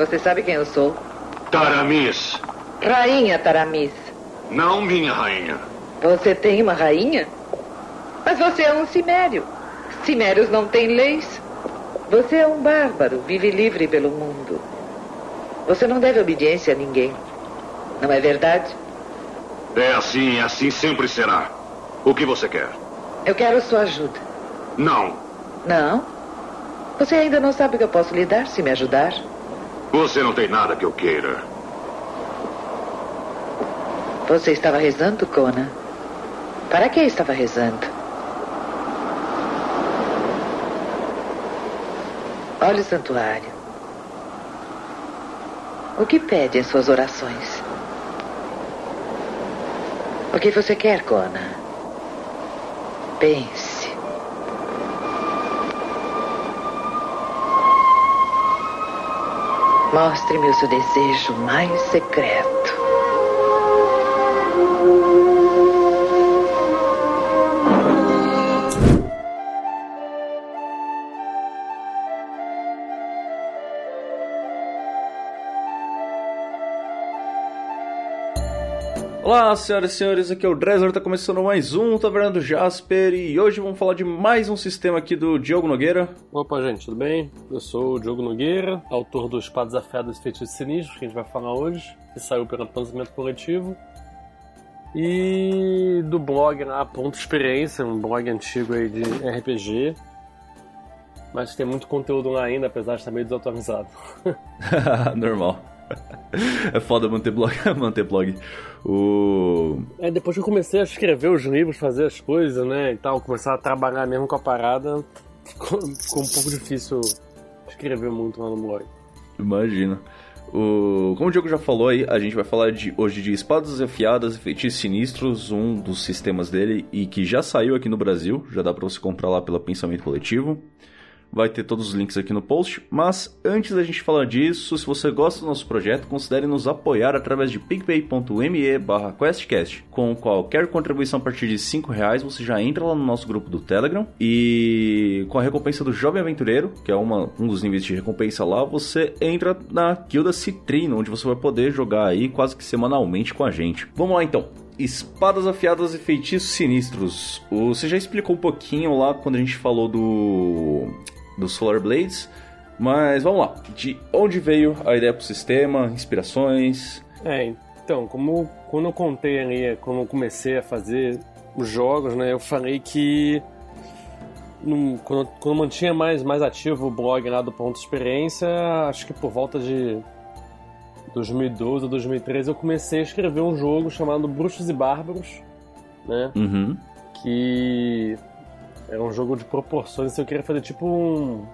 Você sabe quem eu sou? Taramis. Rainha Taramis. Não minha rainha. Você tem uma rainha? Mas você é um cimério. Cimérios não têm leis. Você é um bárbaro, vive livre pelo mundo. Você não deve obediência a ninguém. Não é verdade? É assim, assim sempre será. O que você quer? Eu quero sua ajuda. Não. Não? Você ainda não sabe o que eu posso lhe dar se me ajudar? Você não tem nada que eu queira. Você estava rezando, Conan? Para que estava rezando? Olha o santuário. O que pede em suas orações? O que você quer, Conan? Pense. Mostre-me o seu desejo mais secreto. Olá, senhoras e senhores, aqui é o Dresler, tá começando mais um Taverna do Jasper e hoje vamos falar de mais um sistema aqui do Diogo Nogueira. Opa, gente, tudo bem? Eu sou o Diogo Nogueira, autor do Espadas Afiadas e Feitiços Sinistros, que a gente vai falar hoje, que saiu pelo Pensamento Coletivo. E do blog lá, Ponto Experiência, um blog antigo aí de RPG. Mas tem muito conteúdo lá ainda, apesar de estar meio desatualizado. Normal. É foda manter blog. manter blog. O... É, depois que eu comecei a escrever os livros, fazer as coisas, né, e tal, começar a trabalhar mesmo com a parada, ficou, ficou um pouco difícil escrever muito lá no blog. Imagina. O... Como o Diogo já falou aí, a gente vai falar de, hoje de Espadas Afiadas e Feitiços Sinistros, um dos sistemas dele, e que já saiu aqui no Brasil, já dá pra você comprar lá pela Pensamento Coletivo. Vai ter todos os links aqui no post. Mas antes da gente falar disso, se você gosta do nosso projeto, considere nos apoiar através de picpay.me barra questcast. Com qualquer contribuição a partir de 5 reais, você já entra lá no nosso grupo do Telegram. E com a recompensa do Jovem Aventureiro, que é uma, um dos níveis de recompensa lá, você entra na Guilda Citrino, onde você vai poder jogar aí quase que semanalmente com a gente. Vamos lá então. Espadas afiadas e feitiços sinistros. Você já explicou um pouquinho lá quando a gente falou do do Solar Blades. Mas vamos lá, de onde veio a ideia pro sistema, inspirações? É, então, como quando eu contei ali, quando eu comecei a fazer os jogos, né, eu falei que quando, quando eu mantinha mais, mais ativo o blog lá do Ponto Experiência, acho que por volta de 2012 ou 2013 eu comecei a escrever um jogo chamado Bruxos e Bárbaros, né? Uhum. Que é um jogo de proporções. Eu queria fazer tipo um.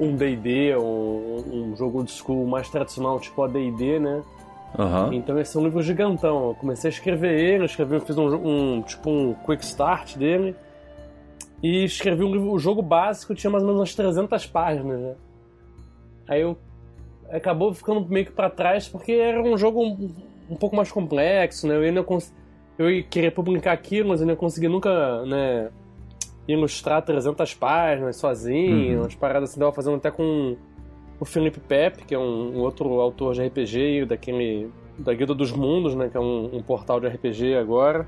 Um DD, um, um jogo de school mais tradicional, tipo ADD, né? Uhum. Então esse é um livro gigantão. Eu comecei a escrever ele, escrevi, fiz um, um tipo um quick start dele. E escrevi um livro, o jogo básico tinha mais ou menos umas 300 páginas, né? Aí eu acabou ficando meio que para trás porque era um jogo um, um pouco mais complexo, né? Eu ainda cons eu ia querer publicar aquilo, mas eu não ia conseguir nunca, né, ilustrar 300 páginas sozinho, Uhum. umas paradas assim, tava fazendo até com o Felipe Pepe, que é um, um outro autor de RPG, daquele, da Guilda dos Mundos, né, que é um, um portal de RPG agora.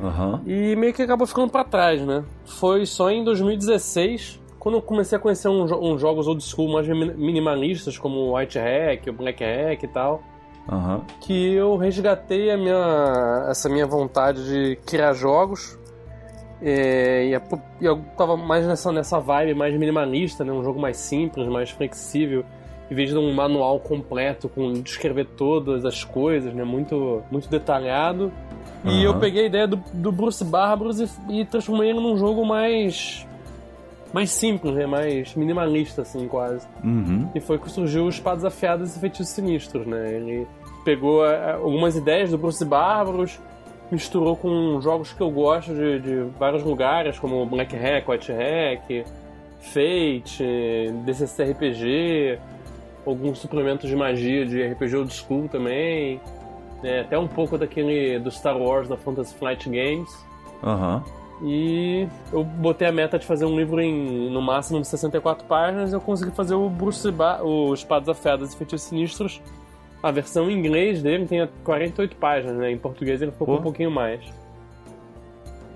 Aham. E meio que acabou ficando pra trás, né? Foi só em 2016, quando eu comecei a conhecer uns, uns jogos old school mais min- minimalistas, como o White Hack, o Black Hack e tal, Aham. que eu resgatei a minha, essa minha vontade de criar jogos. É, e, a- e eu tava mais nessa, nessa vibe mais minimalista, né? Um jogo mais simples, mais flexível. Em vez de um manual completo com descrever todas as coisas, né? Muito, muito detalhado. E Aham. eu peguei a ideia do, do Bruce Barbaros e, e transformei ele num jogo mais mais simples, né? Mais minimalista, assim, quase. Uhum. E foi que surgiu os Espadas Afiadas e Feitiços Sinistros, né? Ele pegou eh, algumas ideias do Bruce Bárbaros, misturou com jogos que eu gosto de, de vários lugares, como Black Hack, White Hack, Fate, DCC RPG, alguns suplementos de magia de RPG Old School também, né? até um pouco daquele do Star Wars da Fantasy Flight Games. Aham. E eu botei a meta de fazer um livro em no máximo 64 páginas e eu consegui fazer o Bruce ba o Espadas Afiadas e Feitiços Sinistros. A versão em inglês dele tem 48 páginas, né? Em português ele ficou um pouquinho mais.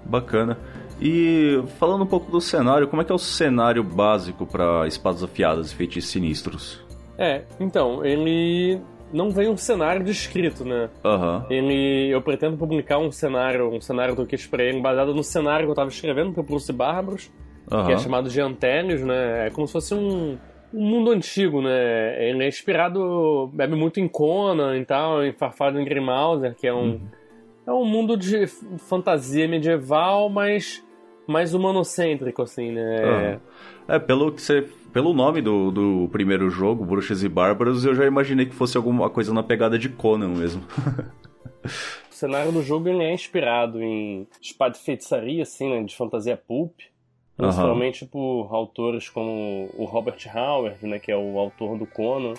Bacana. E falando um pouco do cenário, como é que é o cenário básico para Espadas Afiadas e Feitiços Sinistros? É, então, ele não vem um cenário descrito, né? Aham. Ele, eu pretendo publicar um cenário, um cenário do Kit Praying baseado no cenário que eu tava escrevendo pro Bruce Bárbaros, que é Aham. chamado de Antélios, né? É como se fosse um, um mundo antigo, né? Ele é inspirado, bebe muito em Conan e tal, em Farfado em Grimauser, que é um, é um mundo de fantasia medieval, mas mais humanocêntrico, assim, né? Aham. É, pelo que você. Pelo nome do, do primeiro jogo, Bruxas e Bárbaros, eu já imaginei que fosse alguma coisa na pegada de Conan mesmo. O cenário do jogo ele é inspirado em espada e feitiçaria, assim, né, de fantasia pulp. Principalmente por autores como o Robert Howard, né, que é o autor do Conan,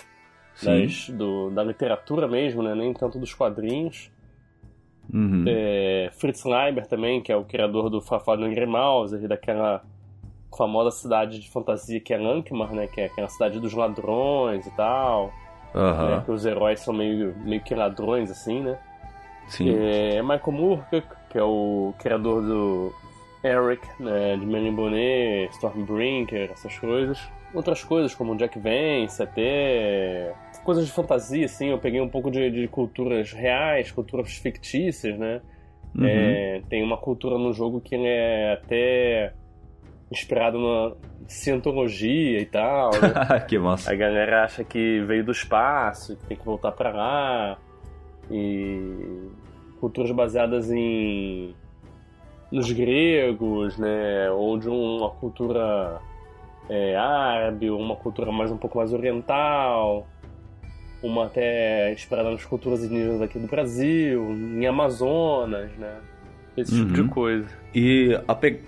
das, do, da literatura mesmo, né, nem tanto dos quadrinhos. Uhum. É, Fritz Leiber também, que é o criador do Fafado Grimauser e daquela famosa cidade de fantasia que é Lankmar, né, que é aquela cidade dos ladrões e tal, Aham. né, que os heróis são meio, meio que ladrões, assim, né. Sim. É Michael Moorcock, que é o criador do Eric, né, de Melin Bonnet, Stormbrinker, essas coisas. Outras coisas, como Jack Vance, até coisas de fantasia, assim. Eu peguei um pouco de, de culturas reais, culturas fictícias, né? Uhum. É, tem uma cultura no jogo que é até inspirado na cientologia e tal, né? que massa. A galera acha que veio do espaço, que tem que voltar pra lá. E culturas baseadas em nos gregos, né, ou de uma cultura é, árabe, uma cultura mais um pouco mais oriental, uma até inspirada nas culturas indígenas aqui do Brasil, em Amazonas, né, esse tipo de Uhum. coisa. E a, pe-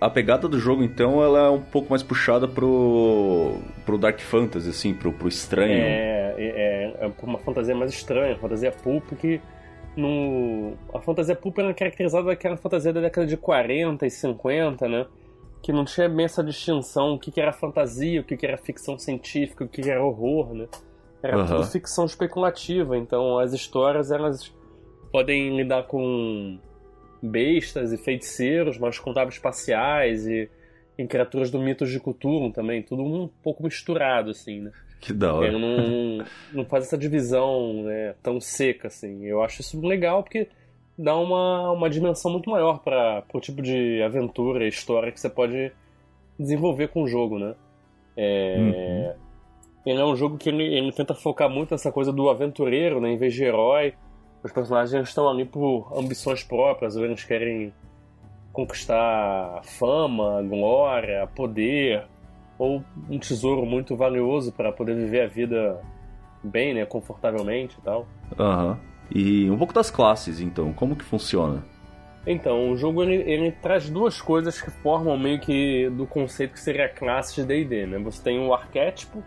a pegada do jogo, então, ela é um pouco mais puxada pro, pro Dark Fantasy, assim, pro, pro estranho. É, é, é uma fantasia mais estranha, fantasia pulp que no... A fantasia pulp era caracterizada daquela fantasia da década de 40 e 50, né? Que não tinha bem essa distinção, o que, que era fantasia, o que, que era ficção científica, o que, que era horror, né? Era Aham. tudo ficção especulativa, então as histórias elas podem lidar com bestas e feiticeiros, mas contavam espaciais e, e criaturas do mitos de Cthulhu também, tudo um pouco misturado, assim, né? Que da hora. Ele não, não faz essa divisão né, tão seca assim. Eu acho isso legal porque dá uma, uma dimensão muito maior para o tipo de aventura e história que você pode desenvolver com o jogo, né? É, Ele é um jogo que ele, ele tenta focar muito nessa coisa do aventureiro, né, em vez de herói. Os personagens estão ali por ambições próprias, ou eles querem conquistar fama, glória, poder, ou um tesouro muito valioso para poder viver a vida bem, né, confortavelmente e tal. Aham. E um pouco das classes, então, como que funciona? Então, o jogo ele, ele traz duas coisas que formam meio que do conceito que seria a classe de D&D, né? Você tem o arquétipo,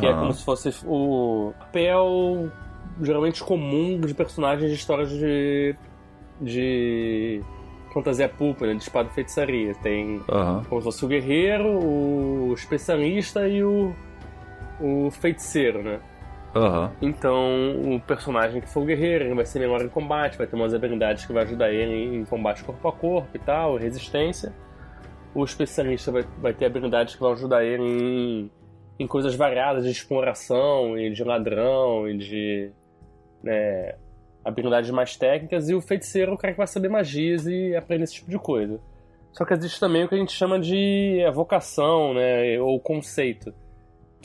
que é como se fosse o papel geralmente comum de personagens de histórias de de fantasia pulp, né, de espada e feitiçaria. Tem Aham. como se fosse o guerreiro, o especialista e o o feiticeiro, né? Aham. Então, o personagem que for o guerreiro, ele vai ser melhor em combate, vai ter umas habilidades que vai ajudar ele em combate corpo a corpo e tal, resistência. O especialista vai, vai ter habilidades que vão ajudar ele em, em coisas variadas de exploração e de ladrão e de né, habilidades mais técnicas. E o feiticeiro é o cara que vai saber magias e aprender esse tipo de coisa. Só que existe também o que a gente chama de evocação, né, ou conceito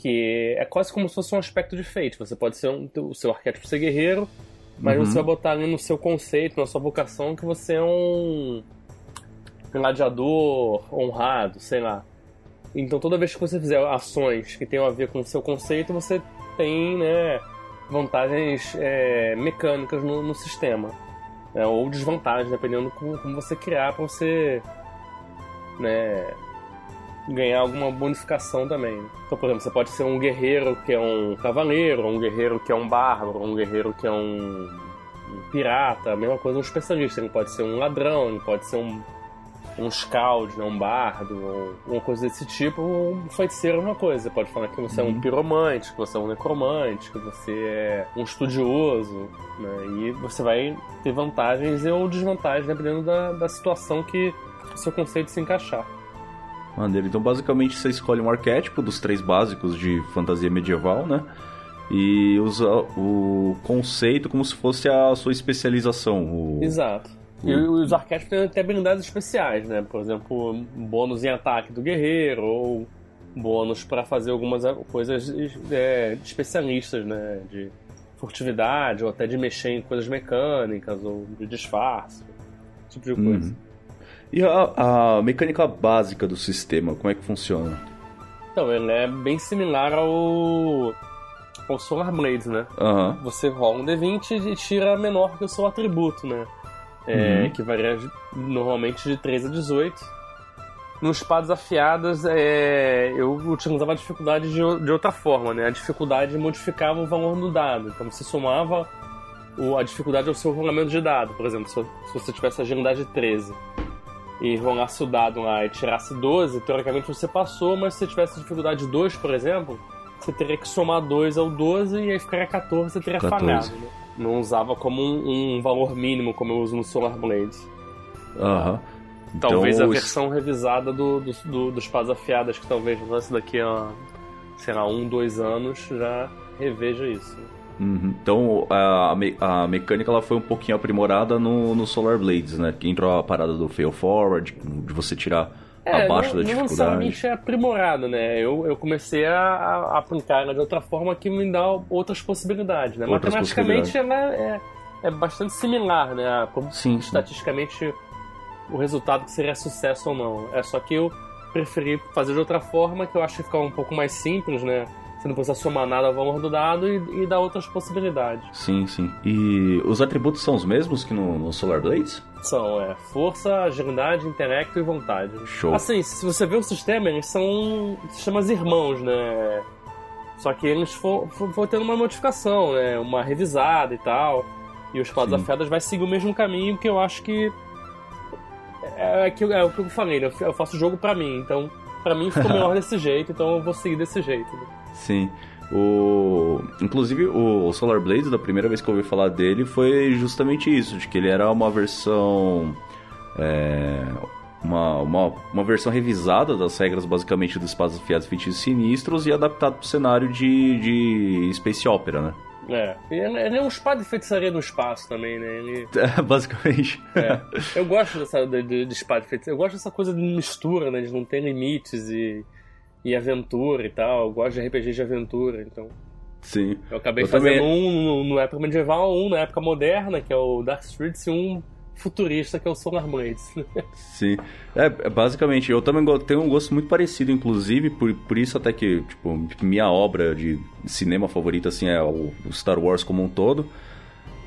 que é quase como se fosse um aspecto de fate. Você pode ser um, o seu arquétipo ser guerreiro, mas Uhum. você vai botar ali no seu conceito, na sua vocação, que você é um gladiador honrado, sei lá. Então toda vez que você fizer ações que tenham a ver com o seu conceito, você tem né, vantagens é, mecânicas no, no sistema. né, ou desvantagens, dependendo como, como você criar para você né, ganhar alguma bonificação também. né? Então, por exemplo, você pode ser um guerreiro que é um cavaleiro, um guerreiro que é um bárbaro, um guerreiro que é um, um pirata, a mesma coisa um especialista. Ele pode ser um ladrão, ele pode ser um, um né, um bardo, ou uma coisa desse tipo, um feiticeiro é uma coisa. Você pode falar que você é um piromante, que você é um necromante, que você é um estudioso, né? E você vai ter vantagens ou desvantagens dependendo da, da situação que o seu conceito se encaixar. Maneiro. Então, basicamente, você escolhe um arquétipo dos três básicos de fantasia medieval, né? E usa o conceito como se fosse a sua especialização. O... Exato. E os arquétipos têm até habilidades especiais, né? Por exemplo, bônus em ataque do guerreiro, ou bônus para fazer algumas coisas é, especialistas, né? De furtividade, ou até de mexer em coisas mecânicas, ou de disfarce, esse tipo de coisa. Uhum. E a, a, mecânica básica do sistema, como é que funciona? Então, ele é bem similar ao, ao Solar Blades, né? Uhum. Você rola um D20 e tira menor que o seu atributo, né? É, uhum. que varia normalmente de 13 a 18. Nos espadas afiadas, é, eu utilizava a dificuldade de, de outra forma, né? A dificuldade modificava o valor do dado. Então você somava o, a dificuldade ao seu rolamento de dado. Por exemplo, se, se você tivesse agilidade 13 e rolasse o dado lá e tirasse 12, teoricamente você passou, mas se você tivesse dificuldade 2, por exemplo, você teria que somar 2 ao 12 e aí ficaria 14, você teria 14. falhado. Né? Não usava como um, um, valor mínimo, como eu uso no Solar Blades. Aham. Uhum. Então, talvez a versão revisada do, do, do, dos pás afiadas, que talvez lance daqui a, sei lá, um, dois anos, já reveja isso. Uhum. Então a, a mecânica ela foi um pouquinho aprimorada no, no Solar Blades, né? Que entrou a parada do fail forward, de você tirar é, abaixo não, da dificuldade. Não necessariamente é aprimorado, né? Eu, eu comecei a, a aplicar ela de outra forma que me dá outras possibilidades, né? Outras Matematicamente ela é, é bastante similar, né? Como, sim, estatisticamente sim. o resultado que seria sucesso ou não. É só que eu preferi fazer de outra forma, que eu acho que fica um pouco mais simples, né? Você não precisa somar nada ao valor do dado e, e dá outras possibilidades. Sim, sim. E os atributos são os mesmos que no, no Solar Blades? São, é. Força, agilidade, intelecto e vontade. Show. Assim, se você vê o sistema, eles são sistemas irmãos, né? Só que eles foram tendo uma modificação, né? Uma revisada e tal. E o Espada Afiadas vai seguir o mesmo caminho que eu acho que. É, é, é o que eu falei, né? Eu faço o jogo pra mim, então pra mim ficou melhor desse jeito, então eu vou seguir desse jeito. Né? Sim. O... Inclusive, o Solar Blades, da primeira vez que eu ouvi falar dele, foi justamente isso, de que ele era uma versão... É... Uma, uma, uma versão revisada das regras, basicamente, dos espaços afiados feitiços sinistros e adaptado para o cenário de, de Space Opera, né? É. Ele é um espada de feitiçaria no espaço também, né? Ele... É, basicamente. É. Eu gosto dessa, de, de espada de feitiçaria. Eu gosto dessa coisa de mistura, né? De não ter limites e e aventura e tal. Eu gosto de RPG de aventura, então. Sim. Eu acabei eu fazendo também... um no, época medieval, um na época moderna, que é o Dark Streets, e um futurista, que é o Solar Blades. Sim. É, é, basicamente, eu também tenho um gosto muito parecido, inclusive, por, por isso até que, tipo, minha obra de cinema favorita, assim, é o Star Wars como um todo.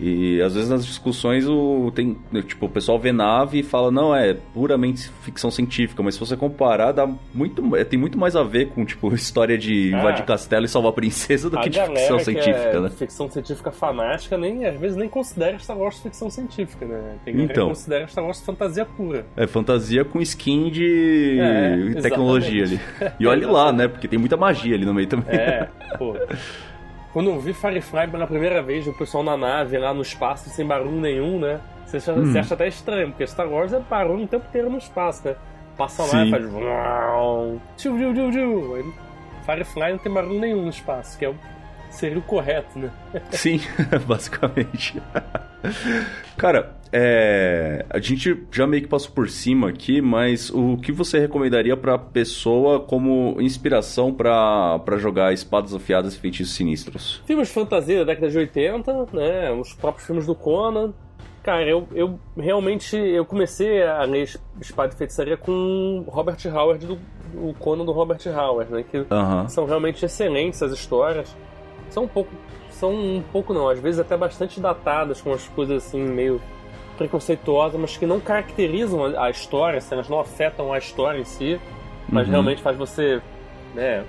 E às vezes nas discussões o, tem, tipo, o pessoal vê nave e fala, não, é puramente ficção científica, mas se você comparar, dá muito, é, tem muito mais a ver com, tipo, história de ah, invadir castelo e salvar a princesa do que de ficção científica, é né? Ficção científica fanática, nem, às vezes nem considera Star Wars ficção científica, né? Tem então, que considera Star Wars fantasia pura. É, fantasia com skin de é, tecnologia ali. E olhe lá, né? Porque tem muita magia ali no meio também. É, pô. Quando eu vi Firefly pela primeira vez, o pessoal na nave lá no espaço sem barulho nenhum, né? Você acha, hum. você acha até estranho, porque Star Wars é barulho o tempo inteiro no espaço, né? Passa lá e faz. Tchiu, tchiu, tchiu, tchiu. Firefly não tem barulho nenhum no espaço, que é o seria o correto, né? Sim, basicamente. Cara, é, a gente já meio que passou por cima aqui, mas o que você recomendaria para pessoa como inspiração para jogar espadas afiadas e feitiços sinistros? Filmes de fantasia da década de 80, né? Os próprios filmes do Conan. Cara, eu, eu realmente eu comecei a ler Espada e Feitiçaria com Robert Howard, do, o Conan do Robert Howard, né? Que uh -huh. são realmente excelentes as histórias são um pouco. São um pouco não, às vezes até bastante datadas, com as coisas assim, meio preconceituosas, mas que não caracterizam a, história, assim, elas não afetam a história em si, mas uhum. realmente faz você. né.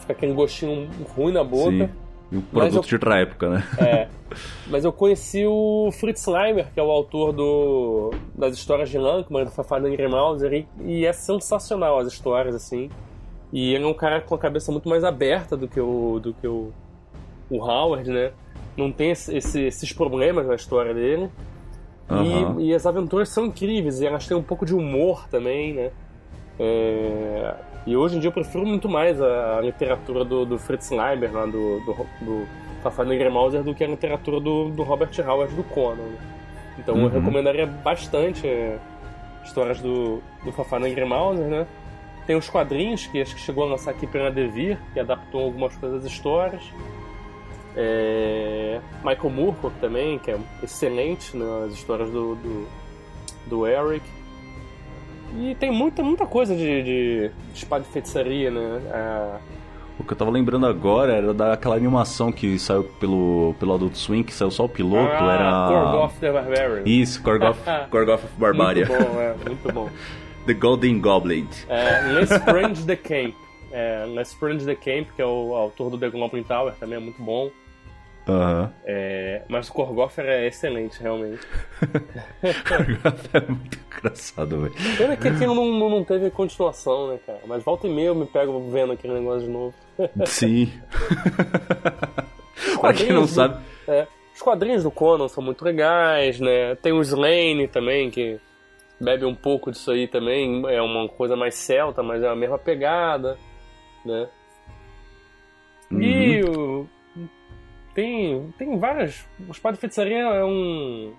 Fica aquele gostinho ruim na boca. Sim. Um produto eu, de outra época, né? É. Mas eu conheci o Fritz Leimer, que é o autor do, das histórias de Lankman, do Fafá Mauser, e, e é sensacional as histórias, assim. E ele é um cara com a cabeça muito mais aberta do que o, do que o, o Howard, né? Não tem esse, esse, esses problemas na história dele. Uhum. E, e, as aventuras são incríveis, e elas têm um pouco de humor também, né? É... E hoje em dia eu prefiro muito mais a, literatura do, do, Fritz Leiber, lá do, do, do Fafana Mauser, do que a literatura do, do Robert Howard, do Conan. Né? Então uhum. eu recomendaria bastante é, histórias do, do Fafana Mauser, né? Tem os quadrinhos, que acho que chegou a lançar aqui pela Devir, que adaptou algumas coisas das histórias. É... Michael Moorcock também, que é excelente nas histórias do, do, do Eric. E tem muita, muita coisa de, de espada de feitiçaria, né? É... O que eu tava lembrando agora era daquela animação que saiu pelo, pelo Adult Swim, que saiu só o piloto, ah, era... Korgoth the Barbarian. Isso, Korgoth, Korgoth of Barbaria. Muito bom, é, muito bom. the Golden Goblet. É, Lestrange the Camp. É, Lestrange the Camp, que é o autor do The Goblin Tower, também é muito bom. Uhum. É, mas o Korgoffer é excelente, realmente. Korgoffer é muito engraçado, velho. Pena que aquilo não, não teve continuação, né, cara? Mas volta e meia eu me pego vendo aquele negócio de novo. Sim. pra quem não sabe. É, os quadrinhos do Conan são muito legais, né? Tem o Slane também, que bebe um pouco disso aí também. É uma coisa mais celta, mas é a mesma pegada, né? Uhum. E o tem, tem várias. O Espada de Feitiçaria é um.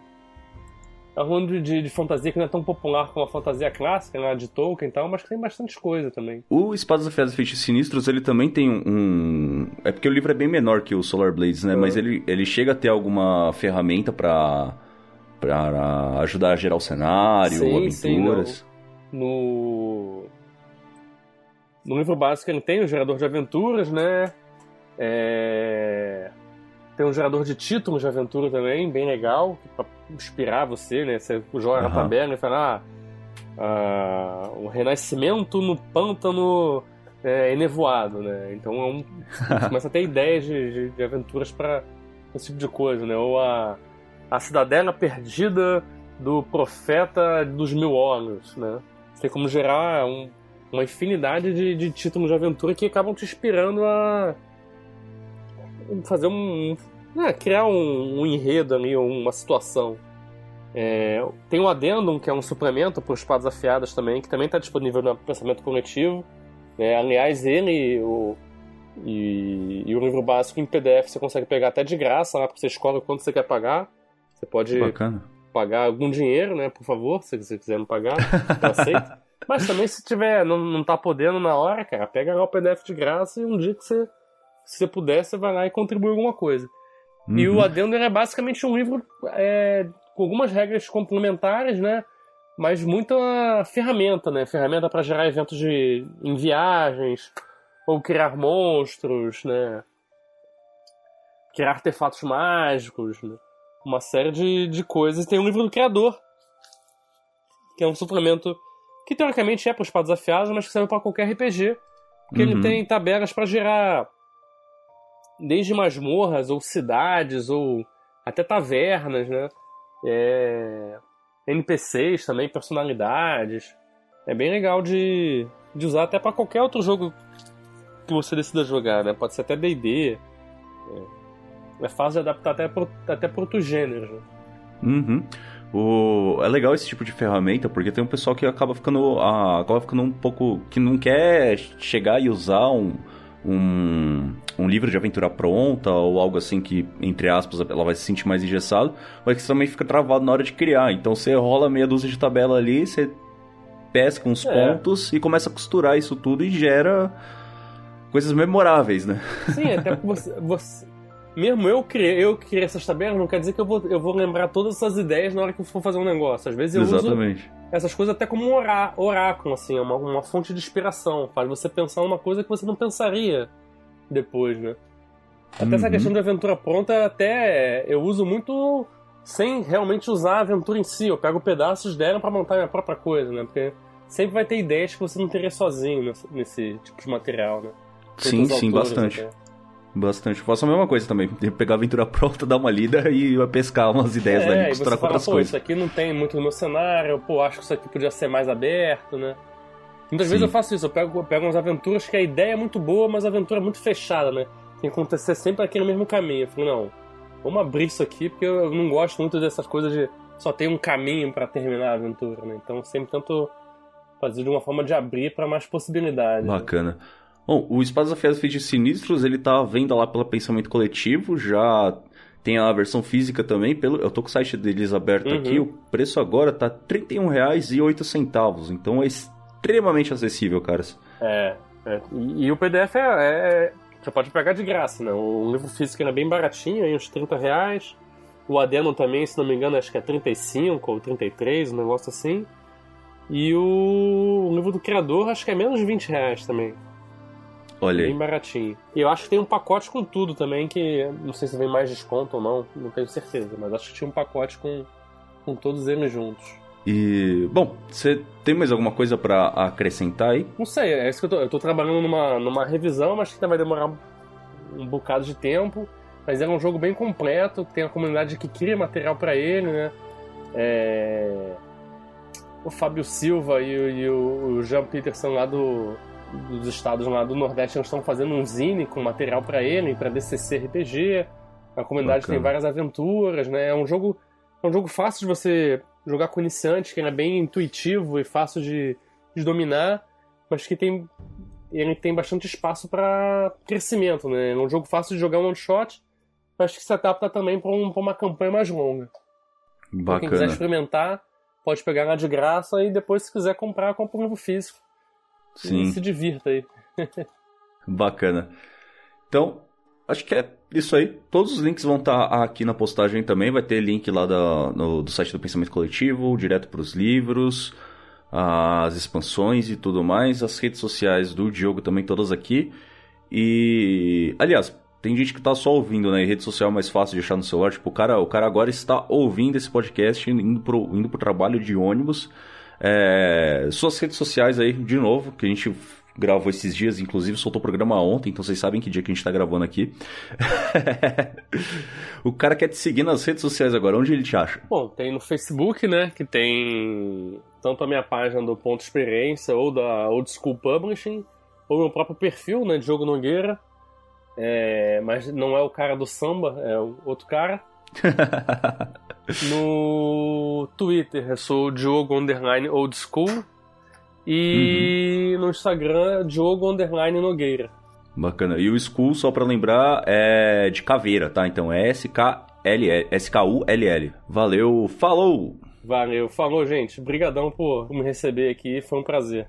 É um mundo de, de, fantasia que não é tão popular como a fantasia clássica, né, de Tolkien e tal, mas tem bastante coisa também. O Espadas Afiadas e Feitos Sinistros, ele também tem um... É porque o livro é bem menor que o Solar Blades, né? Uhum. Mas ele, ele chega a ter alguma ferramenta para para ajudar a gerar o cenário, sim, aventuras. Sim, no... no livro básico ele tem o gerador de aventuras, né? É... Tem um gerador de títulos de aventura também, bem legal, pra inspirar você, né? Você joga uhum. na tabela e fala, ah, ah, o renascimento no pântano é, enevoado, né? Então é um, começa a ter ideias de, de, de aventuras para esse tipo de coisa, né? Ou a, a cidadela perdida do profeta dos mil olhos, né? Tem como gerar um, uma infinidade de, de títulos de aventura que acabam te inspirando a fazer um. É, criar um, um, enredo ali, uma situação. É, tem o Addendum, que é um suplemento para espadas afiadas também, que também está disponível no Pensamento Coletivo. É, aliás, ele o, e, e, o livro básico em PDF você consegue pegar até de graça lá, porque você escolhe quanto você quer pagar. Você pode pagar algum dinheiro, né, por favor, se você quiser não pagar, eu aceito. Mas também se tiver, não, não tá podendo na hora, cara, pega lá o PDF de graça e um dia que você se você puder, você vai lá e contribui alguma coisa. Uhum. E o Adendo é basicamente um livro é, com algumas regras complementares, né? Mas muita ferramenta, né? Ferramenta para gerar eventos de, em viagens, ou criar monstros, né? Criar artefatos mágicos, né? Uma série de, de coisas. Tem um livro do criador, que é um suplemento que teoricamente é para os espadas afiados, mas que serve para qualquer RPG. Porque uhum. ele tem tabelas para gerar desde masmorras ou cidades ou até tavernas, né? É... NPCs também, personalidades. É bem legal de, de usar até para qualquer outro jogo que você decida jogar, né? Pode ser até D&D. É. é fácil de adaptar até para até para outros gêneros. Né? Uhum. O... É legal esse tipo de ferramenta, porque tem um pessoal que acaba ficando, ah, acaba ficando um pouco... que não quer chegar e usar um um, um livro de aventura pronta ou algo assim que, entre aspas, ela vai se sentir mais engessado, mas que também fica travado na hora de criar. Então você rola meia dúzia de tabela ali, você pesca uns é. pontos e começa a costurar isso tudo e gera coisas memoráveis, né? Sim, até porque você, você, mesmo eu criei, eu criei essas tabelas, não quer dizer que eu vou, eu vou lembrar todas essas ideias na hora que eu for fazer um negócio. Às vezes eu Exatamente. uso essas coisas até como um orá, oráculo, assim, uma, uma fonte de inspiração. Faz você pensar uma coisa que você não pensaria depois, né? Até uhum. essa questão de aventura pronta, até eu uso muito sem realmente usar a aventura em si. Eu pego pedaços dela para montar minha própria coisa, né? Porque sempre vai ter ideias que você não teria sozinho nesse, nesse tipo de material, né? sim, sim, bastante. Até. Bastante. Eu faço a mesma coisa também. Pegar a aventura pronta, dar uma lida e pescar umas ideias é, lá e você com outras coisas. isso aqui não tem muito no meu cenário, pô, acho que isso aqui podia ser mais aberto, né? Muitas Sim. vezes eu faço isso, eu pego, eu pego umas aventuras que a ideia é muito boa, mas a aventura é muito fechada, né? Tem que acontecer sempre aquele mesmo caminho. Eu falei, não, vamos abrir isso aqui, porque eu não gosto muito dessas coisas de só tem um caminho pra terminar a aventura, né? Então eu sempre tento fazer de uma forma de abrir pra mais possibilidades. né? Bom, o Espadas Afiadas Feitos Sinistros, ele tá à venda lá pela Pensamento Coletivo, já tem a versão física também, pelo, eu tô com o site deles aberto Uhum. aqui, o preço agora tá R$ 31,08, então é extremamente acessível, caras. É, é. E, e o PDF é, é- Você pode pegar de graça, né? O livro físico é bem baratinho, aí uns 30 reais. O Adeno também, se não me engano, acho que é 35 ou 33, um negócio assim. E o, o livro do criador acho que é menos de 20 reais também. Olha Bem aí. baratinho. E eu acho que tem um pacote com tudo também, que não sei se vem mais desconto ou não, não tenho certeza, mas acho que tinha um pacote com, com todos eles juntos. E, bom, você tem mais alguma coisa pra acrescentar aí? Não sei, é isso que eu tô. Eu tô trabalhando numa, numa revisão, mas que ainda vai demorar um, bocado de tempo. Mas é um jogo bem completo, tem a comunidade que cria material pra ele, né? É, O Fábio Silva e, o- e o, o Jean Peterson lá do, dos estados lá do Nordeste eles estão fazendo um zine com material pra ele, pra DCC RPG. A comunidade Bacana. tem várias aventuras, né? É um jogo, é um jogo fácil de você jogar com iniciante, que ele é bem intuitivo e fácil de, de dominar, mas que tem ele tem bastante espaço para crescimento, né? É um jogo fácil de jogar um one shot, mas que se adapta também para um, uma campanha mais longa. Pra quem quiser Bacana. experimentar, pode pegar lá de graça e depois, se quiser comprar, compra um livro físico. E Sim. se divirta aí. Bacana. Então, acho que é isso aí. Todos os links vão estar aqui na postagem também. Vai ter link lá da- no- do site do Pensamento Coletivo, direto para os livros, as expansões e tudo mais. As redes sociais do Diogo também, todas aqui. E, aliás, tem gente que tá só ouvindo, né? E rede social é mais fácil de achar no celular. Tipo, o cara, o cara agora está ouvindo esse podcast, indo pro, indo pro trabalho de ônibus. É, suas redes sociais aí, de novo, que a gente gravou esses dias, inclusive soltou o programa ontem, então vocês sabem que dia que a gente tá gravando aqui. o cara quer te seguir nas redes sociais agora, onde ele te acha? Bom, tem no Facebook, né? Que tem tanto a minha página do Ponto Experiência ou da Old School Publishing, ou meu próprio perfil, né? Diogo Nogueira. É, mas não é o cara do samba, é outro cara. No Twitter eu sou Diogo Underline Old School. E no Instagram é Diogo Underline Nogueira. Bacana. E o Skull, só pra lembrar, é de caveira, tá? Então é S-K-L-L, S-K-U-L-L. Valeu, falou! Valeu, falou gente. Obrigadão por me receber aqui, foi um prazer.